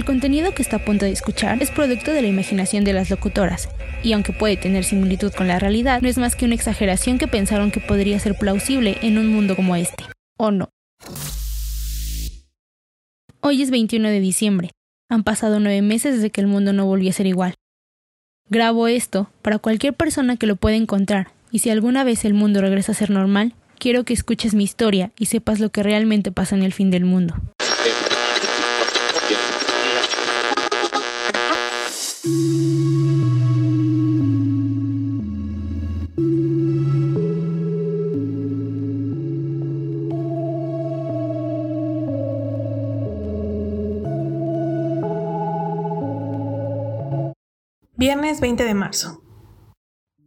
El contenido que está a punto de escuchar es producto de la imaginación de las locutoras, y aunque puede tener similitud con la realidad, no es más que una exageración que pensaron que podría ser plausible en un mundo como este. ¿O no? Hoy es 21 de diciembre. Han pasado nueve meses desde que el mundo no volvió a ser igual. Grabo esto para cualquier persona que lo pueda encontrar, y si alguna vez el mundo regresa a ser normal, quiero que escuches mi historia y sepas lo que realmente pasa en el fin del mundo. Viernes 20 de marzo.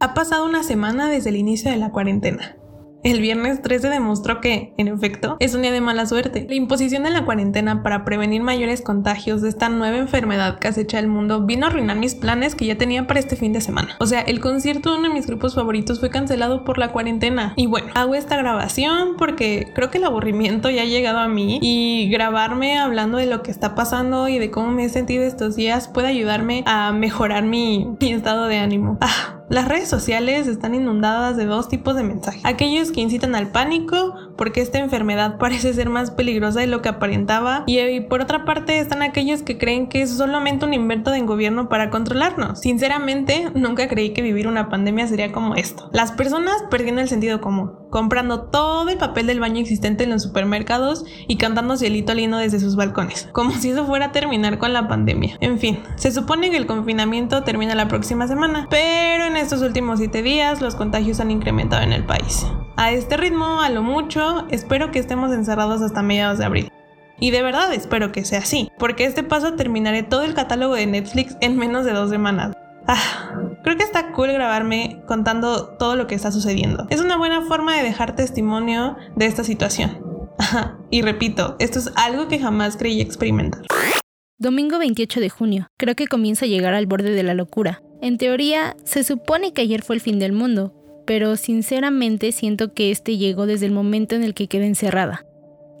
Ha pasado una semana desde el inicio de la cuarentena. El viernes 13 demostró que, en efecto, es un día de mala suerte. La imposición de la cuarentena para prevenir mayores contagios de esta nueva enfermedad que acecha el mundo vino a arruinar mis planes que ya tenía para este fin de semana. O sea, el concierto de uno de mis grupos favoritos fue cancelado por la cuarentena. Y bueno, hago esta grabación porque creo que el aburrimiento ya ha llegado a mí y grabarme hablando de lo que está pasando y de cómo me he sentido estos días puede ayudarme a mejorar mi, mi estado de ánimo. Ah, las redes sociales están inundadas de dos tipos de mensajes. Aquellos que incitan al pánico porque esta enfermedad parece ser más peligrosa de lo que aparentaba y, por otra parte están aquellos que creen que es solamente un invento del gobierno para controlarnos. Sinceramente, nunca creí que vivir una pandemia sería como esto. Las personas perdiendo el sentido común, comprando todo el papel del baño existente en los supermercados y cantando cielito lindo desde sus balcones, como si eso fuera a terminar con la pandemia. En fin, se supone que el confinamiento termina la próxima semana, pero en estos últimos 7 días los contagios han incrementado en el país. A este ritmo, a lo mucho, espero que estemos encerrados hasta mediados de abril. Y de verdad espero que sea así, porque este paso terminaré todo el catálogo de Netflix en menos de dos semanas. Ah, creo que está cool grabarme contando todo lo que está sucediendo. Es una buena forma de dejar testimonio de esta situación. y repito, esto es algo que jamás creí experimentar. Domingo 28 de junio. Creo que comienza a llegar al borde de la locura. En teoría, se supone que ayer fue el fin del mundo, pero sinceramente siento que este llegó desde el momento en el que quedé encerrada.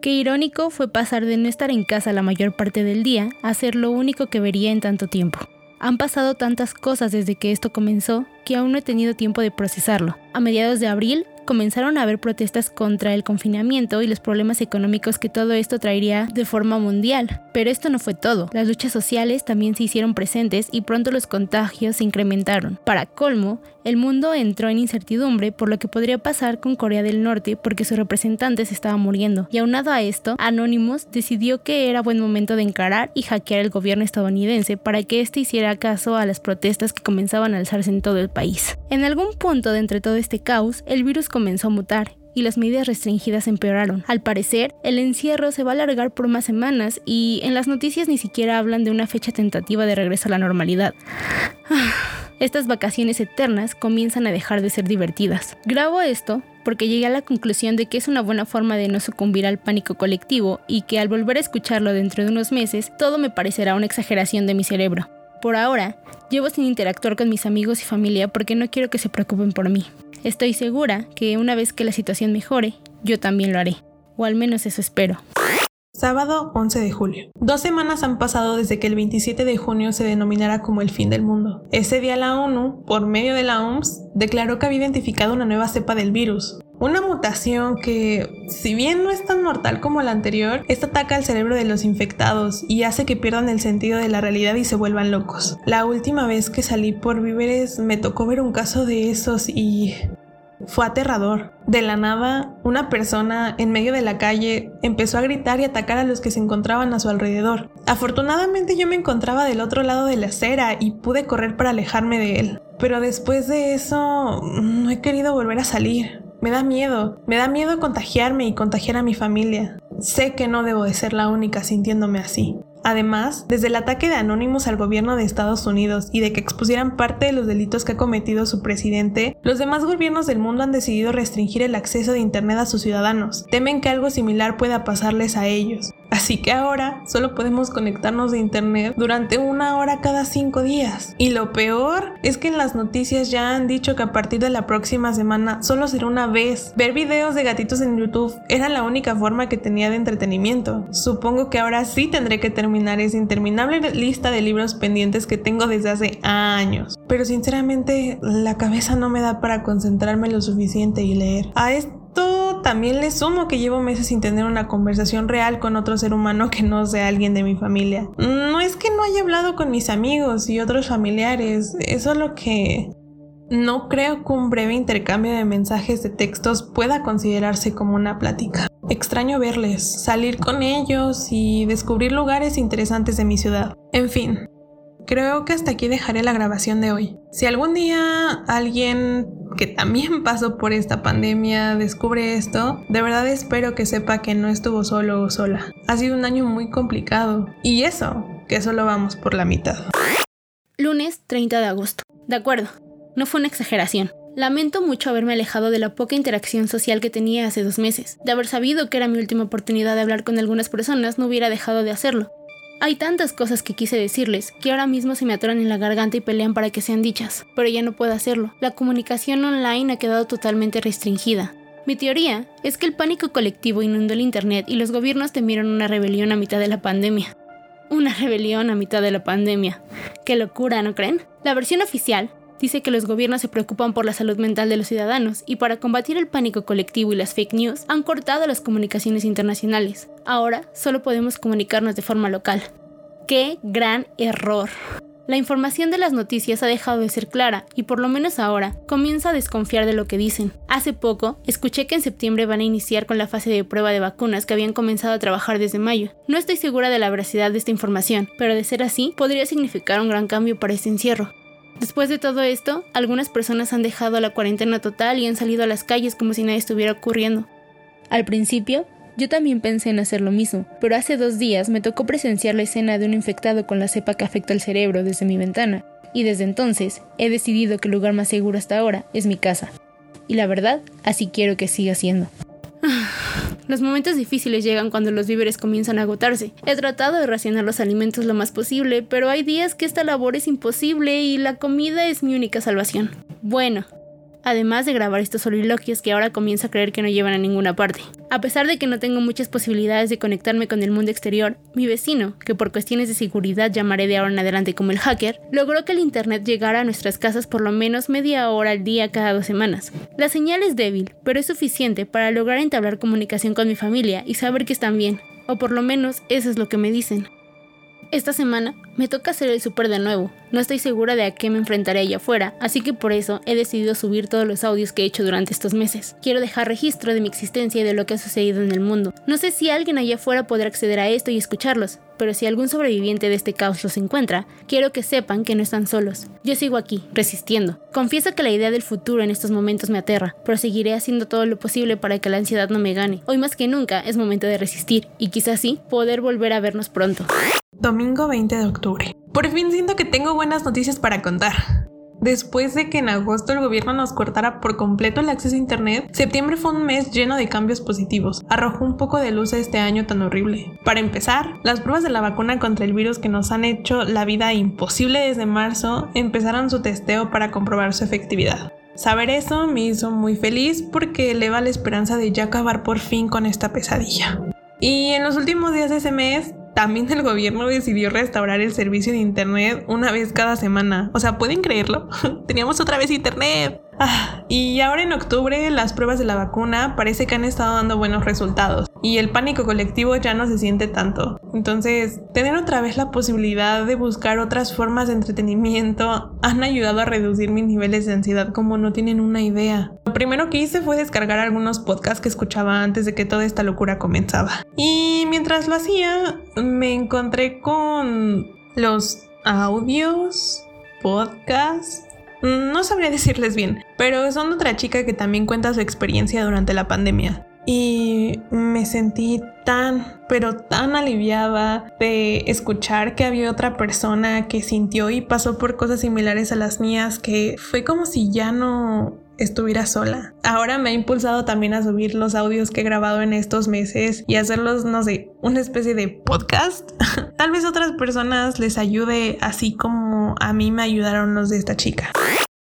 Qué irónico fue pasar de no estar en casa la mayor parte del día a ser lo único que vería en tanto tiempo. Han pasado tantas cosas desde que esto comenzó que aún no he tenido tiempo de procesarlo. A mediados de abril comenzaron a haber protestas contra el confinamiento y los problemas económicos que todo esto traería de forma mundial. Pero esto no fue todo. Las luchas sociales también se hicieron presentes y pronto los contagios se incrementaron. Para colmo, el mundo entró en incertidumbre por lo que podría pasar con Corea del Norte porque sus representantes estaban muriendo. Y aunado a esto, Anonymous decidió que era buen momento de encarar y hackear el gobierno estadounidense para que éste hiciera caso a las protestas que comenzaban a alzarse en todo el país. En algún punto de entre todo este caos, el virus comenzó a mutar y las medidas restringidas empeoraron. Al parecer, el encierro se va a alargar por más semanas y en las noticias ni siquiera hablan de una fecha tentativa de regreso a la normalidad. Estas vacaciones eternas comienzan a dejar de ser divertidas. Grabo esto porque llegué a la conclusión de que es una buena forma de no sucumbir al pánico colectivo y que al volver a escucharlo dentro de unos meses todo me parecerá una exageración de mi cerebro. Por ahora, llevo sin interactuar con mis amigos y familia porque no quiero que se preocupen por mí. Estoy segura que una vez que la situación mejore, yo también lo haré. O al menos eso espero. Sábado 11 de julio. Dos semanas han pasado desde que el 27 de junio se denominara como el fin del mundo. Ese día la ONU, por medio de la OMS, declaró que había identificado una nueva cepa del virus. Una mutación que, si bien no es tan mortal como la anterior, esta ataca al cerebro de los infectados y hace que pierdan el sentido de la realidad y se vuelvan locos. La última vez que salí por víveres me tocó ver un caso de esos y fue aterrador. De la nada, una persona en medio de la calle empezó a gritar y atacar a los que se encontraban a su alrededor. Afortunadamente yo me encontraba del otro lado de la acera y pude correr para alejarme de él. Pero después de eso, no he querido volver a salir. Me da miedo, me da miedo contagiarme y contagiar a mi familia. Sé que no debo de ser la única sintiéndome así. Además, desde el ataque de Anonymous al gobierno de Estados Unidos y de que expusieran parte de los delitos que ha cometido su presidente, los demás gobiernos del mundo han decidido restringir el acceso de Internet a sus ciudadanos. Temen que algo similar pueda pasarles a ellos. Así que ahora solo podemos conectarnos de internet durante una hora cada cinco días. Y lo peor es que en las noticias ya han dicho que a partir de la próxima semana solo será una vez. Ver videos de gatitos en YouTube era la única forma que tenía de entretenimiento. Supongo que ahora sí tendré que terminar esa interminable lista de libros pendientes que tengo desde hace años. Pero sinceramente la cabeza no me da para concentrarme lo suficiente y leer. A esto también le sumo que llevo meses sin tener una conversación real con otro ser humano que no sea alguien de mi familia. No es que no haya hablado con mis amigos y otros familiares, es lo que no creo que un breve intercambio de mensajes de textos pueda considerarse como una plática. Extraño verles, salir con ellos y descubrir lugares interesantes de mi ciudad. En fin, creo que hasta aquí dejaré la grabación de hoy. Si algún día alguien que también pasó por esta pandemia descubre esto, de verdad espero que sepa que no estuvo solo o sola. Ha sido un año muy complicado. Y eso, que solo vamos por la mitad. Lunes 30 de agosto. De acuerdo, no fue una exageración. Lamento mucho haberme alejado de la poca interacción social que tenía hace dos meses. De haber sabido que era mi última oportunidad de hablar con algunas personas, no hubiera dejado de hacerlo. Hay tantas cosas que quise decirles que ahora mismo se me atoran en la garganta y pelean para que sean dichas, pero ya no puedo hacerlo. La comunicación online ha quedado totalmente restringida. Mi teoría es que el pánico colectivo inundó el Internet y los gobiernos temieron una rebelión a mitad de la pandemia. Una rebelión a mitad de la pandemia. Qué locura, ¿no creen? La versión oficial dice que los gobiernos se preocupan por la salud mental de los ciudadanos y para combatir el pánico colectivo y las fake news han cortado las comunicaciones internacionales. Ahora solo podemos comunicarnos de forma local. ¡Qué gran error! La información de las noticias ha dejado de ser clara y por lo menos ahora comienza a desconfiar de lo que dicen. Hace poco escuché que en septiembre van a iniciar con la fase de prueba de vacunas que habían comenzado a trabajar desde mayo. No estoy segura de la veracidad de esta información, pero de ser así podría significar un gran cambio para este encierro. Después de todo esto, algunas personas han dejado la cuarentena total y han salido a las calles como si nada estuviera ocurriendo. Al principio, yo también pensé en hacer lo mismo, pero hace dos días me tocó presenciar la escena de un infectado con la cepa que afecta al cerebro desde mi ventana, y desde entonces he decidido que el lugar más seguro hasta ahora es mi casa. Y la verdad, así quiero que siga siendo. Los momentos difíciles llegan cuando los víveres comienzan a agotarse. He tratado de racionar los alimentos lo más posible, pero hay días que esta labor es imposible y la comida es mi única salvación. Bueno, además de grabar estos soliloquios que ahora comienzo a creer que no llevan a ninguna parte. A pesar de que no tengo muchas posibilidades de conectarme con el mundo exterior, mi vecino, que por cuestiones de seguridad llamaré de ahora en adelante como el hacker, logró que el Internet llegara a nuestras casas por lo menos media hora al día cada dos semanas. La señal es débil, pero es suficiente para lograr entablar comunicación con mi familia y saber que están bien, o por lo menos eso es lo que me dicen. Esta semana me toca hacer el súper de nuevo. No estoy segura de a qué me enfrentaré allá afuera, así que por eso he decidido subir todos los audios que he hecho durante estos meses. Quiero dejar registro de mi existencia y de lo que ha sucedido en el mundo. No sé si alguien allá afuera podrá acceder a esto y escucharlos, pero si algún sobreviviente de este caos los encuentra, quiero que sepan que no están solos. Yo sigo aquí, resistiendo. Confieso que la idea del futuro en estos momentos me aterra, pero seguiré haciendo todo lo posible para que la ansiedad no me gane. Hoy más que nunca es momento de resistir y quizás sí poder volver a vernos pronto. Domingo 20 de octubre. Por fin siento que tengo buenas noticias para contar. Después de que en agosto el gobierno nos cortara por completo el acceso a Internet, septiembre fue un mes lleno de cambios positivos. Arrojó un poco de luz a este año tan horrible. Para empezar, las pruebas de la vacuna contra el virus que nos han hecho la vida imposible desde marzo empezaron su testeo para comprobar su efectividad. Saber eso me hizo muy feliz porque eleva la esperanza de ya acabar por fin con esta pesadilla. Y en los últimos días de ese mes también el gobierno decidió restaurar el servicio de internet una vez cada semana. O sea, ¿pueden creerlo? Teníamos otra vez internet. Ah, y ahora en octubre las pruebas de la vacuna parece que han estado dando buenos resultados y el pánico colectivo ya no se siente tanto. Entonces, tener otra vez la posibilidad de buscar otras formas de entretenimiento han ayudado a reducir mis niveles de ansiedad como no tienen una idea. Lo primero que hice fue descargar algunos podcasts que escuchaba antes de que toda esta locura comenzaba. Y mientras lo hacía, me encontré con los audios, podcasts no sabría decirles bien, pero son otra chica que también cuenta su experiencia durante la pandemia. Y me sentí tan, pero tan aliviada de escuchar que había otra persona que sintió y pasó por cosas similares a las mías, que fue como si ya no estuviera sola. Ahora me ha impulsado también a subir los audios que he grabado en estos meses y hacerlos, no sé, una especie de podcast. Tal vez otras personas les ayude así a mí me ayudaron los de esta chica.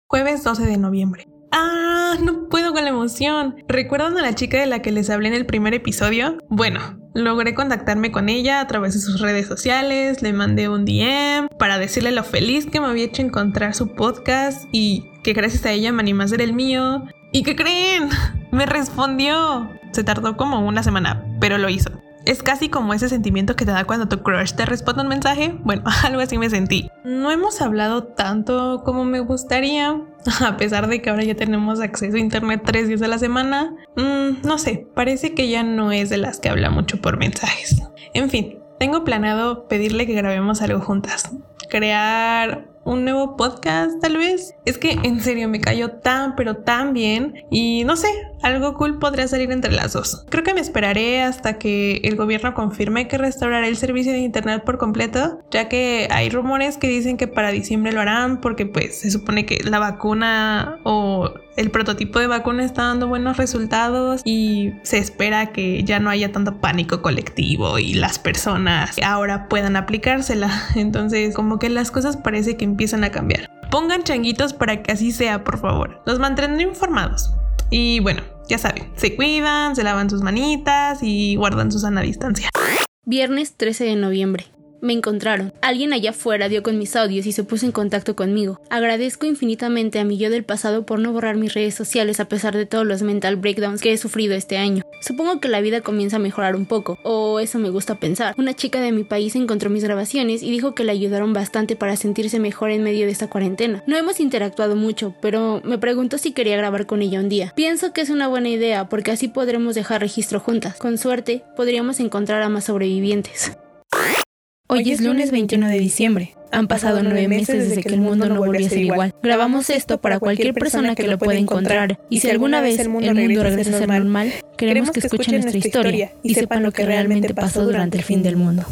Jueves 12 de noviembre. Ah, no puedo con la emoción. ¿Recuerdan a la chica de la que les hablé en el primer episodio? Bueno, logré contactarme con ella a través de sus redes sociales, le mandé un DM para decirle lo feliz que me había hecho encontrar su podcast y que gracias a ella me animé a hacer el mío. ¿Y qué creen? Me respondió. Se tardó como una semana, pero lo hizo. Es casi como ese sentimiento que te da cuando tu crush te responde un mensaje. Bueno, algo así me sentí. No hemos hablado tanto como me gustaría, a pesar de que ahora ya tenemos acceso a internet tres días a la semana. Mm, no sé, parece que ya no es de las que habla mucho por mensajes. En fin, tengo planeado pedirle que grabemos algo juntas. Crear un nuevo podcast tal vez. Es que en serio me cayó tan pero tan bien y no sé, algo cool podría salir entre las dos. Creo que me esperaré hasta que el gobierno confirme que restaurará el servicio de internet por completo, ya que hay rumores que dicen que para diciembre lo harán porque pues se supone que la vacuna o el prototipo de vacuna está dando buenos resultados y se espera que ya no haya tanto pánico colectivo y las personas ahora puedan aplicársela. Entonces como que las cosas parece que empiezan a cambiar. Pongan changuitos para que así sea, por favor. Los mantendré informados. Y bueno, ya saben, se cuidan, se lavan sus manitas y guardan su sana distancia. Viernes 13 de noviembre. Me encontraron. Alguien allá afuera dio con mis audios y se puso en contacto conmigo. Agradezco infinitamente a mi yo del pasado por no borrar mis redes sociales a pesar de todos los mental breakdowns que he sufrido este año. Supongo que la vida comienza a mejorar un poco, o eso me gusta pensar. Una chica de mi país encontró mis grabaciones y dijo que le ayudaron bastante para sentirse mejor en medio de esta cuarentena. No hemos interactuado mucho, pero me preguntó si quería grabar con ella un día. Pienso que es una buena idea porque así podremos dejar registro juntas. Con suerte, podríamos encontrar a más sobrevivientes. Hoy es lunes 21 de diciembre. Han pasado nueve meses desde que el mundo no volvió a ser igual. Grabamos esto para cualquier persona que lo pueda encontrar. Y si alguna vez el mundo regresa a ser normal, queremos que escuchen nuestra historia y sepan lo que realmente pasó durante el fin del mundo.